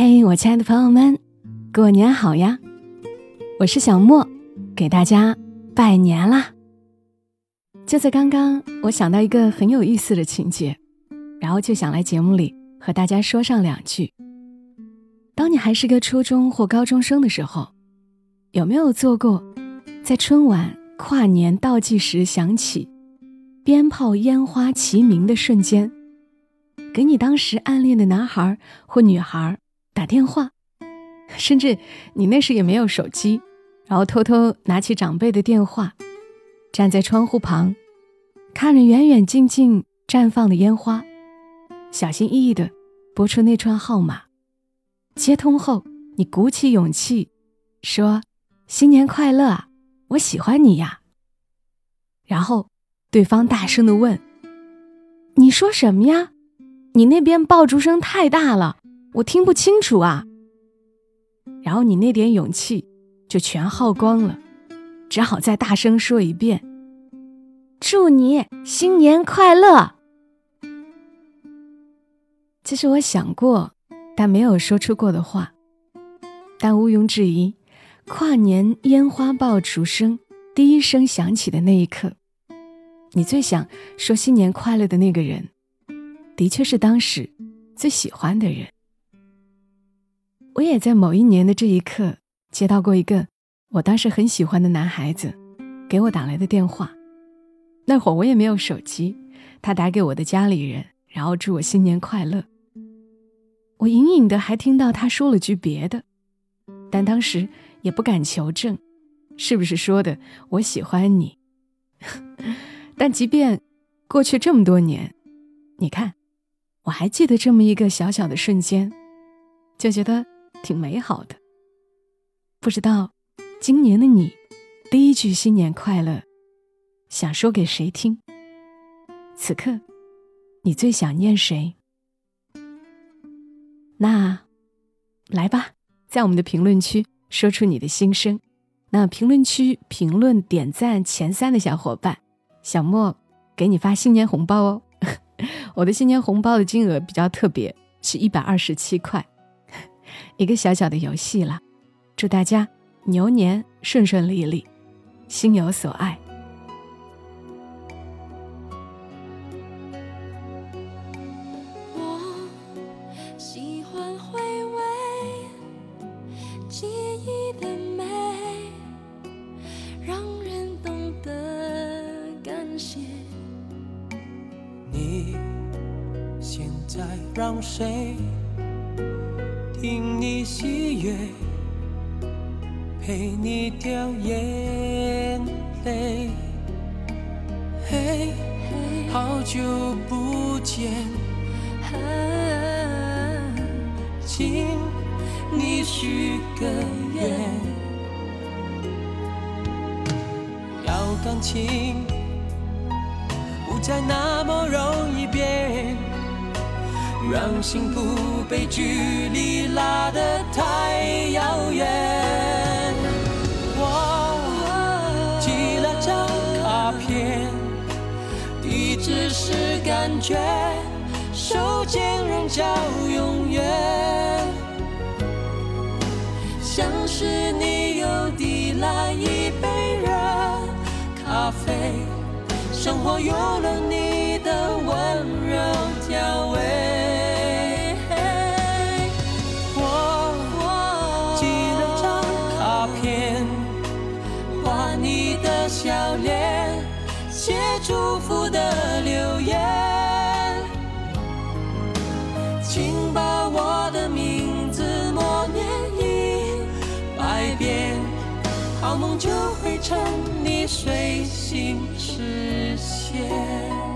嘿，我亲爱的朋友们，过年好呀！我是小莫，给大家拜年啦。就在刚刚，我想到一个很有意思的情节，然后就想来节目里和大家说上两句。当你还是个初中或高中生的时候，有没有做过在春晚跨年倒计时响起，鞭炮烟花齐鸣的瞬间，给你当时暗恋的男孩或女孩？打电话，甚至你那时也没有手机，然后偷偷拿起长辈的电话，站在窗户旁，看着远远近近绽放的烟花，小心翼翼的拨出那串号码，接通后，你鼓起勇气说：“新年快乐，我喜欢你呀。”然后对方大声的问：“你说什么呀？你那边爆竹声太大了。”我听不清楚啊，然后你那点勇气就全耗光了，只好再大声说一遍：“祝你新年快乐。”这是我想过但没有说出过的话，但毋庸置疑，跨年烟花爆竹声第一声响起的那一刻，你最想说新年快乐的那个人，的确是当时最喜欢的人。我也在某一年的这一刻接到过一个我当时很喜欢的男孩子给我打来的电话。那会儿我也没有手机，他打给我的家里人，然后祝我新年快乐。我隐隐的还听到他说了句别的，但当时也不敢求证，是不是说的我喜欢你。但即便过去这么多年，你看，我还记得这么一个小小的瞬间，就觉得。挺美好的，不知道今年的你，第一句新年快乐，想说给谁听？此刻，你最想念谁？那，来吧，在我们的评论区说出你的心声。那评论区评论点赞前三的小伙伴，小莫给你发新年红包哦。我的新年红包的金额比较特别，是一百二十七块。一个小小的游戏了，祝大家牛年顺顺利利，心有所爱。我喜欢回味记忆的美，让人懂得感谢。你现在让谁？听你喜悦，陪你掉眼泪。嘿，好久不见，请你许个愿，要感情不再那么容。让幸福被距离拉得太遥远。我寄了张卡片，地址是感觉，手间仍叫永远。像是你又递来一杯热咖啡，生活有了你的温柔调味。写祝福的留言，请把我的名字默念一百遍，好梦就会趁你睡醒实现。